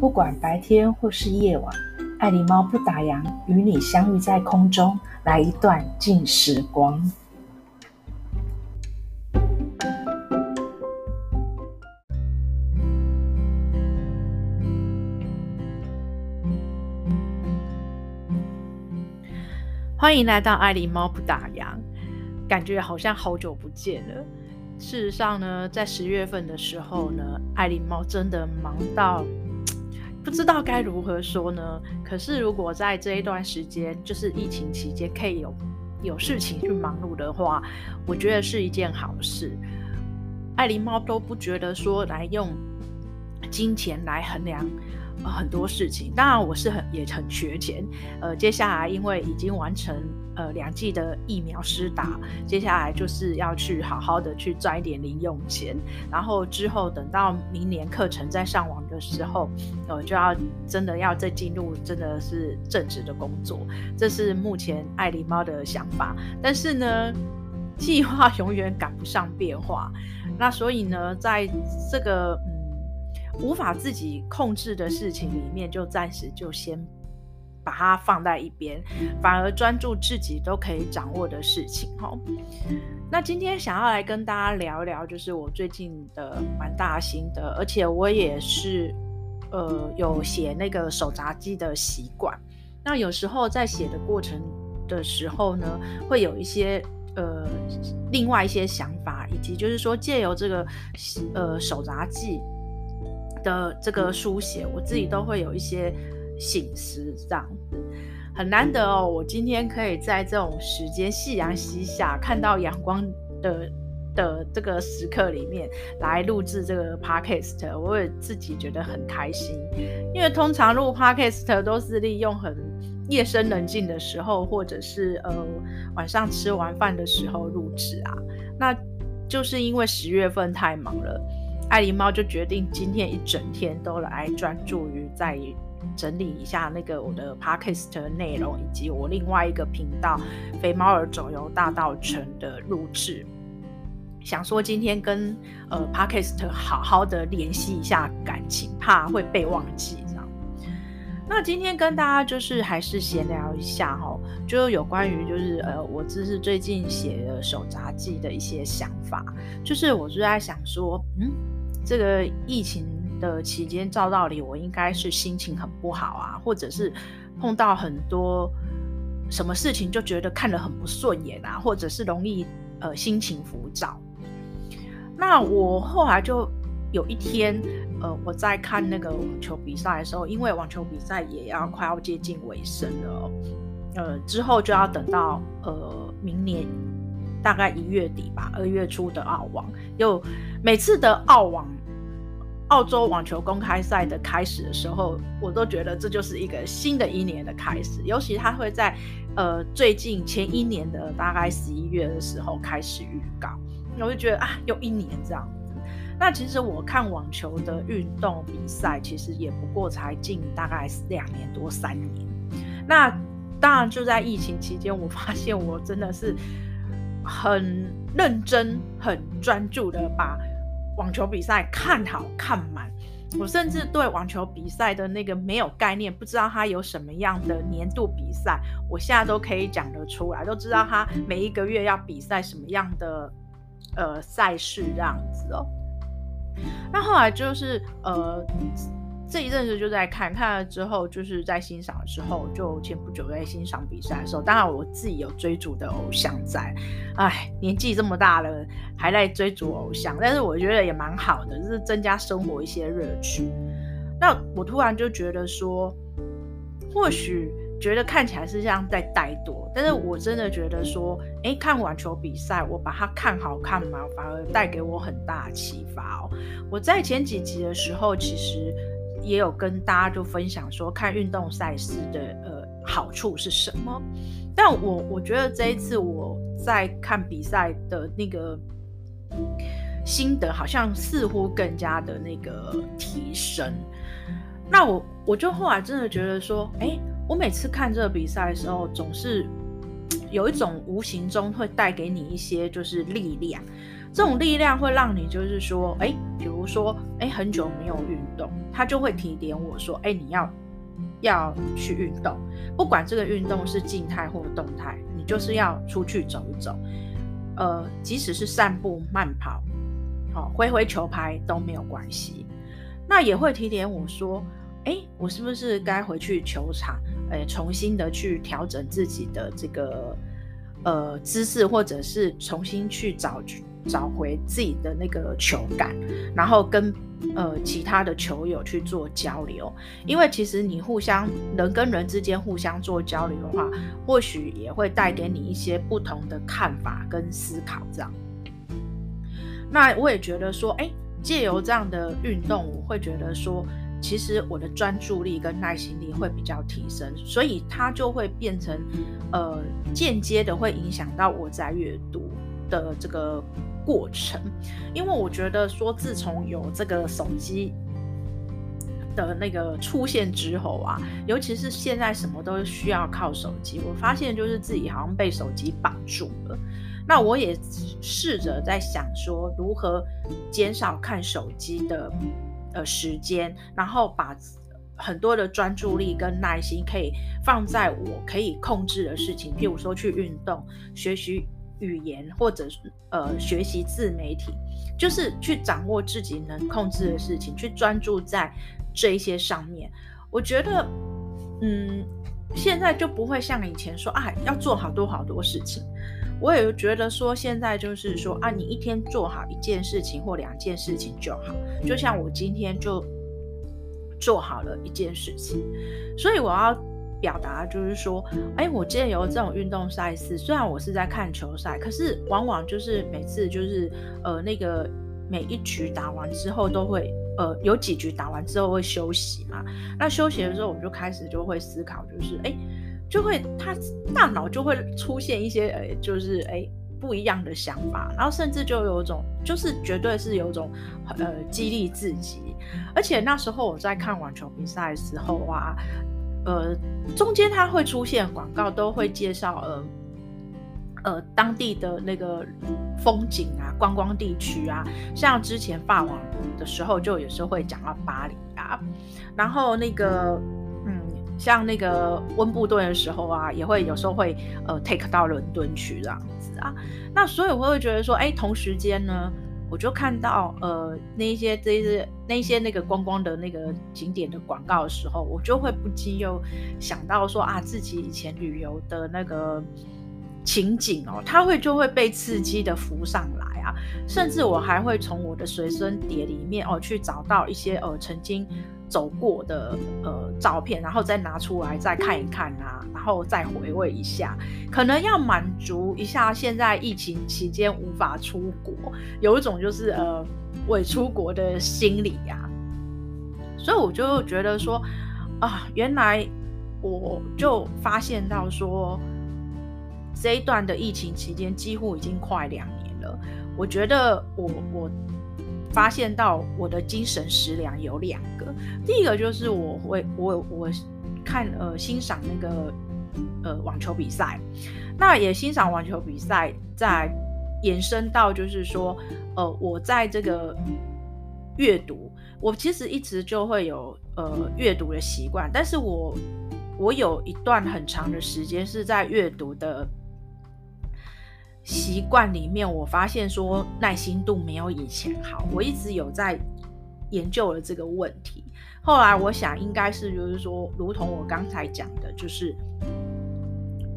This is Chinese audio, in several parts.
不管白天或是夜晚，爱狸猫不打烊，与你相遇在空中，来一段静时光。欢迎来到爱狸猫不打烊，感觉好像好久不见了。事实上呢，在十月份的时候呢，爱狸猫真的忙到不知道该如何说呢。可是如果在这一段时间，就是疫情期间，可以有有事情去忙碌的话，我觉得是一件好事。爱狸猫都不觉得说来用金钱来衡量。很多事情，当然我是很也很缺钱。呃，接下来因为已经完成呃两剂的疫苗施打，接下来就是要去好好的去赚一点零用钱，然后之后等到明年课程再上网的时候，呃，就要真的要再进入真的是正职的工作，这是目前爱狸猫的想法。但是呢，计划 永远赶不上变化，那所以呢，在这个嗯。无法自己控制的事情里面，就暂时就先把它放在一边，反而专注自己都可以掌握的事情。哈，那今天想要来跟大家聊一聊，就是我最近的蛮大心得，而且我也是呃有写那个手札记的习惯。那有时候在写的过程的时候呢，会有一些呃另外一些想法，以及就是说借由这个呃手札记。的这个书写，我自己都会有一些醒思，这样子很难得哦。我今天可以在这种时间，夕阳西下，看到阳光的的这个时刻里面来录制这个 podcast，我也自己觉得很开心。因为通常录 podcast 都是利用很夜深人静的时候，或者是呃晚上吃完饭的时候录制啊。那就是因为十月份太忙了。爱狸猫就决定今天一整天都来专注于在整理一下那个我的 podcast 的内容，以及我另外一个频道《肥猫儿走游大道城》的录制。想说今天跟呃 podcast 好好的联系一下感情，怕会被忘记这样。那今天跟大家就是还是闲聊一下哈，就有关于就是呃我这是最近写的手札记的一些想法，就是我就在想说，嗯。这个疫情的期间，照道理我应该是心情很不好啊，或者是碰到很多什么事情就觉得看得很不顺眼啊，或者是容易呃心情浮躁。那我后来就有一天，呃，我在看那个网球比赛的时候，因为网球比赛也要快要接近尾声了，呃，之后就要等到呃明年。大概一月底吧，二月初的澳网，又每次的澳网，澳洲网球公开赛的开始的时候，我都觉得这就是一个新的一年的开始。尤其他会在呃最近前一年的大概十一月的时候开始预告，我就觉得啊，又一年这样。那其实我看网球的运动比赛，其实也不过才近大概两年多三年。那当然就在疫情期间，我发现我真的是。很认真、很专注的把网球比赛看好看满。我甚至对网球比赛的那个没有概念，不知道它有什么样的年度比赛，我现在都可以讲得出来，都知道它每一个月要比赛什么样的呃赛事这样子哦。那后来就是呃。这一阵子就在看，看了之后就是在欣赏的时候，就前不久在欣赏比赛的时候，当然我自己有追逐的偶像在，哎，年纪这么大了还在追逐偶像，但是我觉得也蛮好的，就是增加生活一些乐趣。那我突然就觉得说，或许觉得看起来是像在怠惰，但是我真的觉得说，哎，看网球比赛，我把它看好看嘛，反而带给我很大启发哦。我在前几集的时候，其实。也有跟大家就分享说，看运动赛事的呃好处是什么，但我我觉得这一次我在看比赛的那个心得，好像似乎更加的那个提升。那我我就后来真的觉得说，哎，我每次看这个比赛的时候，总是有一种无形中会带给你一些就是力量。这种力量会让你就是说，哎，比如说，哎，很久没有运动。他就会提点我说：“哎，你要要去运动，不管这个运动是静态或动态，你就是要出去走一走。呃，即使是散步、慢跑，好，挥挥球拍都没有关系。那也会提点我说：哎，我是不是该回去球场？哎，重新的去调整自己的这个呃姿势，或者是重新去找找回自己的那个球感，然后跟。”呃，其他的球友去做交流，因为其实你互相人跟人之间互相做交流的话，或许也会带给你一些不同的看法跟思考。这样，那我也觉得说，哎，借由这样的运动，我会觉得说，其实我的专注力跟耐心力会比较提升，所以它就会变成，呃，间接的会影响到我在阅读的这个。过程，因为我觉得说，自从有这个手机的那个出现之后啊，尤其是现在什么都需要靠手机，我发现就是自己好像被手机绑住了。那我也试着在想说，如何减少看手机的呃时间，然后把很多的专注力跟耐心可以放在我可以控制的事情，譬如说去运动、学习。语言或者呃学习自媒体，就是去掌握自己能控制的事情，去专注在这一些上面。我觉得，嗯，现在就不会像以前说啊，要做好多好多事情。我也觉得说，现在就是说啊，你一天做好一件事情或两件事情就好。就像我今天就做好了一件事情，所以我要。表达就是说，哎，我借由这种运动赛事，虽然我是在看球赛，可是往往就是每次就是呃那个每一局打完之后都会呃有几局打完之后会休息嘛。那休息的时候，我就开始就会思考，就是哎，就会他大脑就会出现一些呃就是哎不一样的想法，然后甚至就有种就是绝对是有一种呃激励自己。而且那时候我在看网球比赛的时候啊。呃，中间它会出现广告，都会介绍呃呃当地的那个风景啊，观光地区啊，像之前法网的时候，就有时候会讲到巴黎啊，然后那个嗯，像那个温布顿的时候啊，也会有时候会呃 take 到伦敦去这样子啊，那所以我会觉得说，哎，同时间呢。我就看到呃那一些这些那一些那个观光的那个景点的广告的时候，我就会不禁又想到说啊，自己以前旅游的那个情景哦，它会就会被刺激的浮上来啊，甚至我还会从我的随身碟里面哦去找到一些呃曾经。走过的呃照片，然后再拿出来再看一看啊，然后再回味一下，可能要满足一下现在疫情期间无法出国，有一种就是呃伪出国的心理呀、所以我就觉得说啊，原来我就发现到说这一段的疫情期间几乎已经快两年了，我觉得我我。发现到我的精神食粮有两个，第一个就是我会我我看呃欣赏那个呃网球比赛，那也欣赏网球比赛，在延伸到就是说呃我在这个阅读，我其实一直就会有呃阅读的习惯，但是我我有一段很长的时间是在阅读的。习惯里面，我发现说耐心度没有以前好。我一直有在研究了这个问题。后来我想，应该是就是说，如同我刚才讲的，就是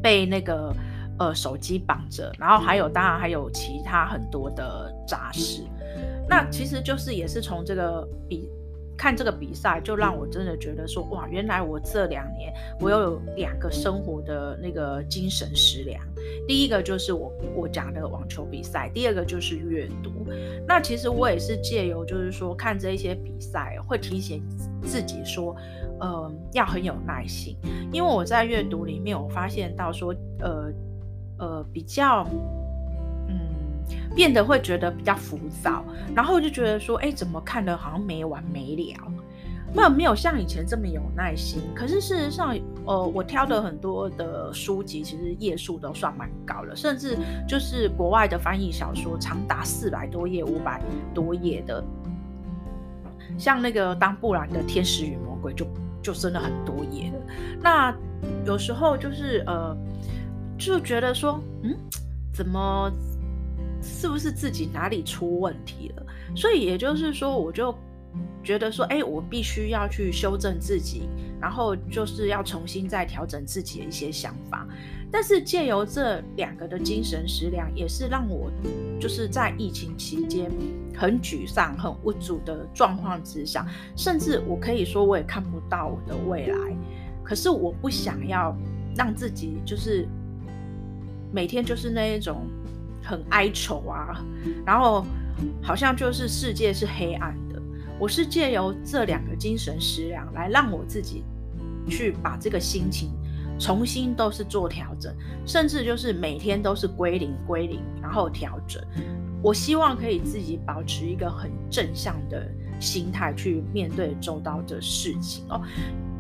被那个呃手机绑着，然后还有当然还有其他很多的杂事。那其实就是也是从这个比。看这个比赛，就让我真的觉得说，哇，原来我这两年我有两个生活的那个精神食粮。第一个就是我我讲的网球比赛，第二个就是阅读。那其实我也是借由就是说看这一些比赛，会提醒自己说，呃，要很有耐心，因为我在阅读里面我发现到说，呃呃，比较。变得会觉得比较浮躁，然后就觉得说，哎，怎么看的好像没完没了，那没有像以前这么有耐心。可是事实上，呃，我挑的很多的书籍，其实页数都算蛮高了，甚至就是国外的翻译小说，长达四百多页、五百多页的。像那个当布兰的《天使与魔鬼》就就真的很多页了。那有时候就是呃，就觉得说，嗯，怎么是不是自己哪里出问题了？所以也就是说，我就觉得说，哎，我必须要去修正自己，然后就是要重新再调整自己的一些想法。但是借由这两个的精神食粮，也是让我就是在疫情期间很沮丧、很无助的状况之下，甚至我可以说我也看不到我的未来。可是我不想要让自己就是每天就是那一种很哀愁啊，然后好像就是世界是黑暗的。我是借由这两个精神食粮来让我自己去把这个心情。重新都是做调整，甚至就是每天都是归零归零，然后调整。我希望可以自己保持一个很正向的心态去面对周遭的事情哦。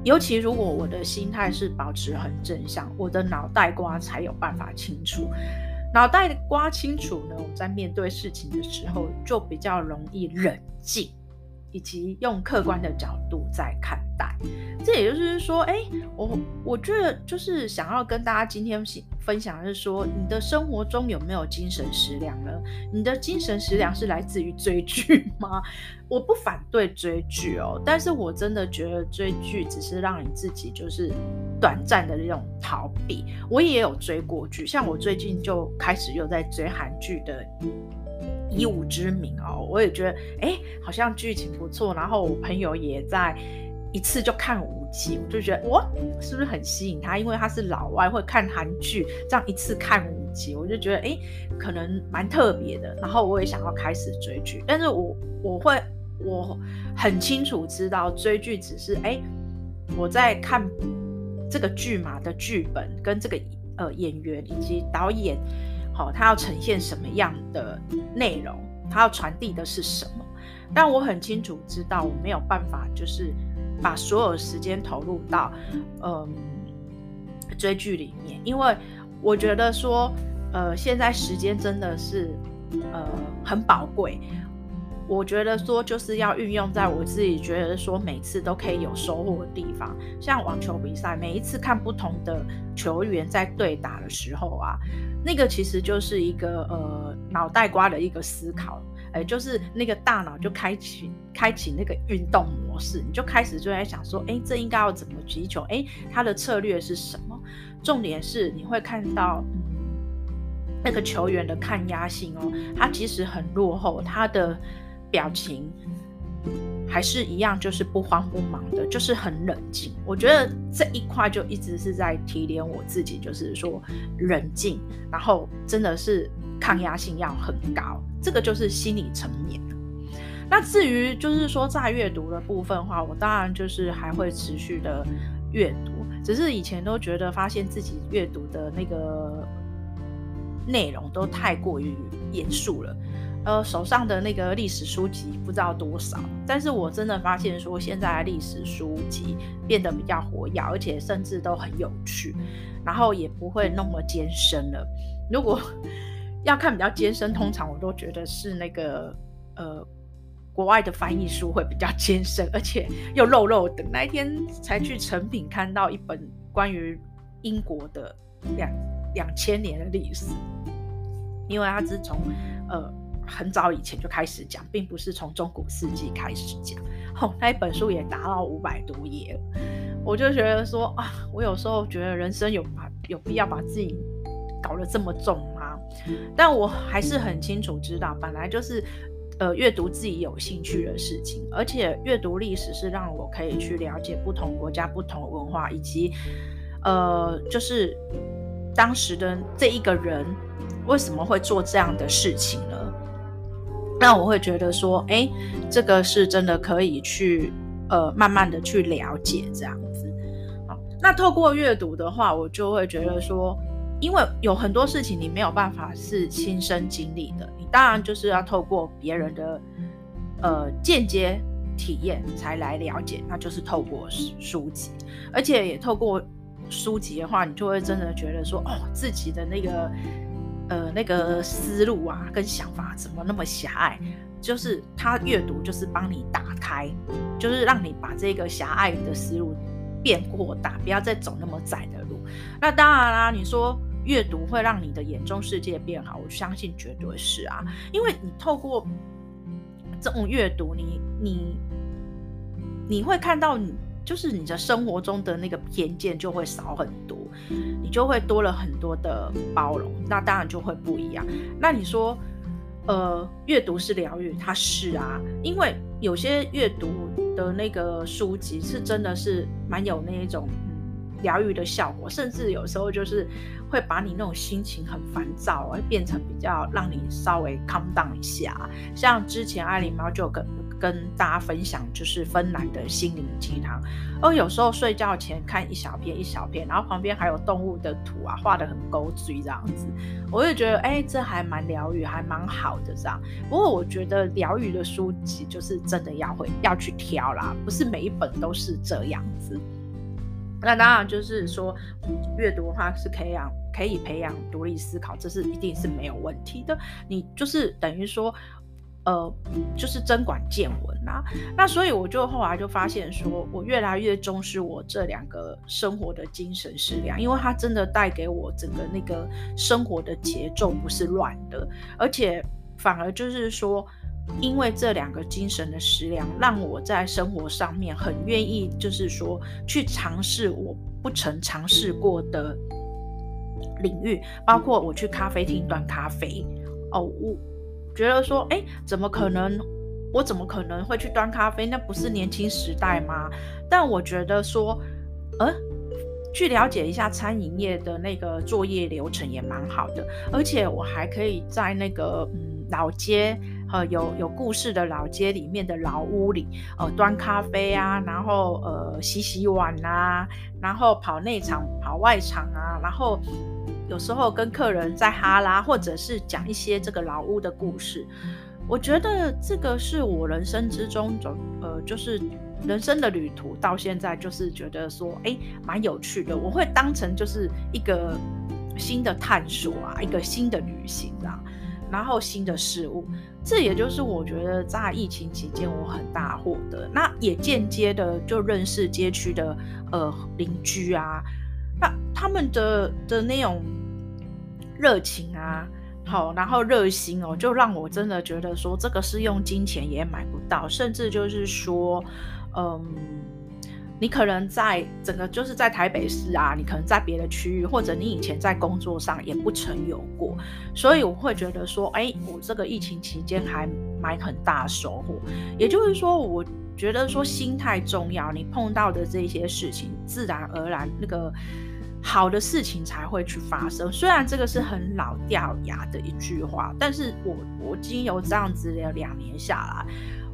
尤其如果我的心态是保持很正向，我的脑袋瓜才有办法清楚。脑袋瓜清楚呢，我在面对事情的时候就比较容易冷静。以及用客观的角度在看待，这也就是说，哎，我我觉得就是想要跟大家今天分享的是说，你的生活中有没有精神食粮呢？你的精神食粮是来自于追剧吗？我不反对追剧哦，但是我真的觉得追剧只是让你自己就是短暂的那种逃避。我也有追过剧，像我最近就开始又在追韩剧的。以武之名哦，我也觉得哎，好像剧情不错。然后我朋友也在一次就看五集，我就觉得哇，是不是很吸引他？因为他是老外，会看韩剧，这样一次看五集，我就觉得哎，可能蛮特别的。然后我也想要开始追剧，但是我我会我很清楚知道追剧只是哎，我在看这个剧嘛的剧本跟这个呃演员以及导演。好，它要呈现什么样的内容？它要传递的是什么？但我很清楚知道，我没有办法，就是把所有时间投入到嗯追剧里面，因为我觉得说，呃，现在时间真的是呃很宝贵。我觉得说就是要运用在我自己觉得说每次都可以有收获的地方，像网球比赛，每一次看不同的球员在对打的时候啊，那个其实就是一个呃脑袋瓜的一个思考，哎，就是那个大脑就开启开启那个运动模式，你就开始就在想说，哎，这应该要怎么击球？哎，他的策略是什么？重点是你会看到，嗯，那个球员的抗压性哦，他其实很落后，他的。表情还是一样，就是不慌不忙的，就是很冷静。我觉得这一块就一直是在提点我自己，就是说冷静，然后真的是抗压性要很高，这个就是心理层面。那至于就是说在阅读的部分话，我当然就是还会持续的阅读，只是以前都觉得发现自己阅读的那个内容都太过于严肃了。呃，手上的那个历史书籍不知道多少，但是我真的发现说，现在的历史书籍变得比较活跃，而且甚至都很有趣，然后也不会那么艰深了。如果要看比较艰深，通常我都觉得是那个呃国外的翻译书会比较艰深，而且又肉肉的。那一天才去诚品看到一本关于英国的两两千年的历史，因为它是从呃。很早以前就开始讲，并不是从中古世纪开始讲。哦，那一本书也达到五百多页了，我就觉得说啊，我有时候觉得人生有把有必要把自己搞得这么重吗？但我还是很清楚知道，本来就是呃阅读自己有兴趣的事情，而且阅读历史是让我可以去了解不同国家、不同文化，以及呃就是当时的这一个人为什么会做这样的事情呢？那我会觉得说，哎，这个是真的可以去，呃，慢慢的去了解这样子。好，那透过阅读的话，我就会觉得说，因为有很多事情你没有办法是亲身经历的，你当然就是要透过别人的，呃，间接体验才来了解，那就是透过书籍，而且也透过书籍的话，你就会真的觉得说，哦，自己的那个。呃，那个思路啊，跟想法怎么那么狭隘？就是他阅读就是帮你打开，就是让你把这个狭隘的思路变扩大，不要再走那么窄的路。那当然啦，你说阅读会让你的眼中世界变好，我相信绝对是啊，因为你透过这种阅读，你你你会看到你。就是你的生活中的那个偏见就会少很多，你就会多了很多的包容，那当然就会不一样。那你说，呃，阅读是疗愈，它是啊，因为有些阅读的那个书籍是真的是蛮有那一种疗愈的效果，甚至有时候就是会把你那种心情很烦躁，会变成比较让你稍微 calm down 一下。像之前爱琳猫就跟。跟大家分享就是芬兰的心灵鸡汤，而有时候睡觉前看一小片一小片，然后旁边还有动物的图啊，画得很勾嘴这样子，我就觉得哎、这还蛮疗愈，还蛮好的这样。不过我觉得疗愈的书籍就是真的要会要去挑啦，不是每一本都是这样子。那当然就是说，阅读的话是可以养可以培养独立思考，这是一定是没有问题的。你就是等于说。呃，就是增广见闻啦。那所以我就后来就发现，说我越来越重视我这两个生活的精神食粮，因为它真的带给我整个那个生活的节奏不是乱的，而且反而就是说，因为这两个精神的食粮，让我在生活上面很愿意，就是说去尝试我不曾尝试过的领域，包括我去咖啡厅端咖啡哦，我。觉得说，哎，怎么可能？我怎么可能会去端咖啡？那不是年轻时代吗？但我觉得说，呃，去了解一下餐饮业的那个作业流程也蛮好的，而且我还可以在那个嗯老街，呃有有故事的老街里面的老屋里，呃端咖啡啊，然后呃洗洗碗啊，然后跑内场跑外场啊，然后。有时候跟客人在哈拉，或者是讲一些这个老屋的故事，我觉得这个是我人生之中走呃，就是人生的旅途，到现在就是觉得说，哎，蛮有趣的。我会当成就是一个新的探索啊，一个新的旅行啊，然后新的事物。这也就是我觉得在疫情期间我很大获得，那也间接的就认识街区的呃邻居啊，那他们的的那种。热情啊，好，然后热心哦，就让我真的觉得说，这个是用金钱也买不到，甚至就是说，嗯，你可能在整个就是在台北市啊，你可能在别的区域，或者你以前在工作上也不曾有过，所以我会觉得说，哎，我这个疫情期间还买很大收获，也就是说，我觉得说心态重要，你碰到的这些事情，自然而然那个。好的事情才会去发生，虽然这个是很老掉牙的一句话，但是我我经由这样子的两年下来，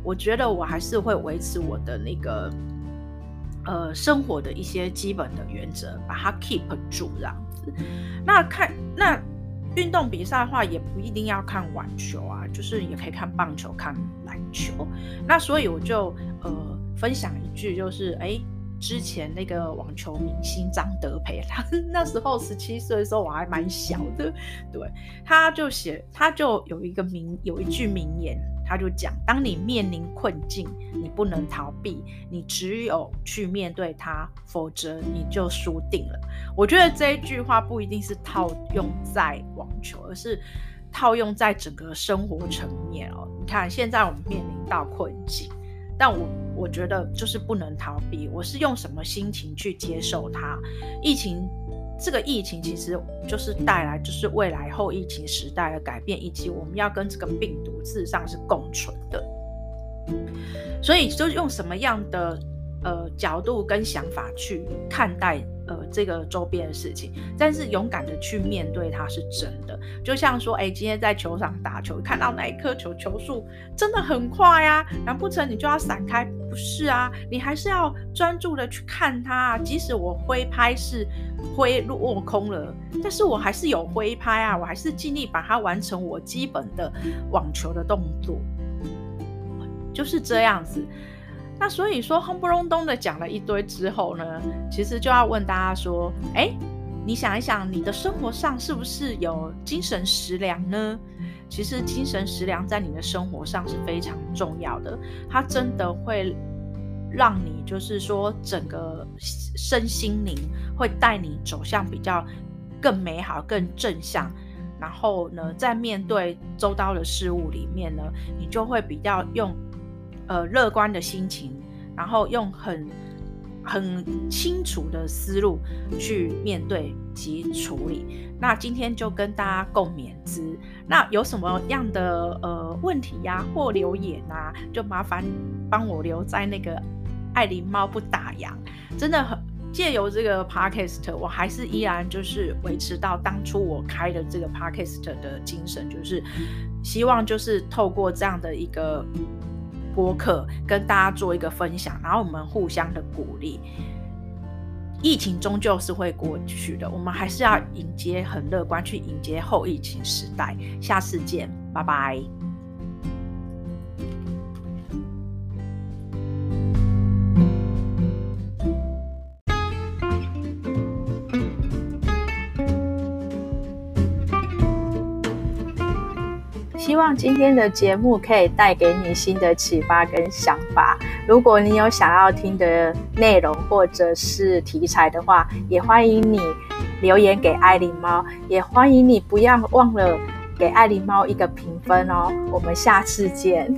我觉得我还是会维持我的那个呃生活的一些基本的原则，把它 keep 住这样子。那看那运动比赛的话，也不一定要看网球啊，就是也可以看棒球、看篮球。那所以我就呃分享一句，就是哎。之前那个网球明星张德培，他那时候十七岁的时候我还蛮小的，对，他就写，他就有一个名，有一句名言，他就讲：当你面临困境，你不能逃避，你只有去面对它，否则你就输定了。我觉得这一句话不一定是套用在网球，而是套用在整个生活层面哦。你看，现在我们面临到困境。但我我觉得就是不能逃避，我是用什么心情去接受它？疫情这个疫情其实就是带来就是未来后疫情时代的改变，以及我们要跟这个病毒事实上是共存的，所以就用什么样的呃角度跟想法去看待。呃，这个周边的事情，但是勇敢的去面对它是真的。就像说，哎，今天在球场打球，看到那一颗球，球速真的很快啊，难不成你就要闪开？不是啊，你还是要专注的去看它。即使我挥拍是挥落空了，但是我还是有挥拍啊，我还是尽力把它完成我基本的网球的动作，就是这样子。那所以说，轰不隆咚的讲了一堆之后呢，其实就要问大家说，哎，你想一想，你的生活上是不是有精神食粮呢？其实精神食粮在你的生活上是非常重要的，它真的会让你就是说整个身心灵会带你走向比较更美好、更正向。然后呢，在面对周遭的事物里面呢，你就会比较用呃乐观的心情，然后用很很清楚的思路去面对及处理。那今天就跟大家共勉之。那有什么样的呃问题呀、或留言啊，就麻烦帮我留在那个爱狸猫不打烊，真的很。借由这个 podcast，我还是依然就是维持到当初我开的这个 podcast 的精神，就是希望就是透过这样的一个播客跟大家做一个分享，然后我们互相的鼓励。疫情终究是会过去的，我们还是要迎接很乐观去迎接后疫情时代。下次见，拜拜。望今天的节目可以带给你新的启发跟想法。如果你有想要听的内容或者是题材的话，也欢迎你留言给爱琳猫，也欢迎你不要忘了给爱琳猫一个评分哦。我们下次见。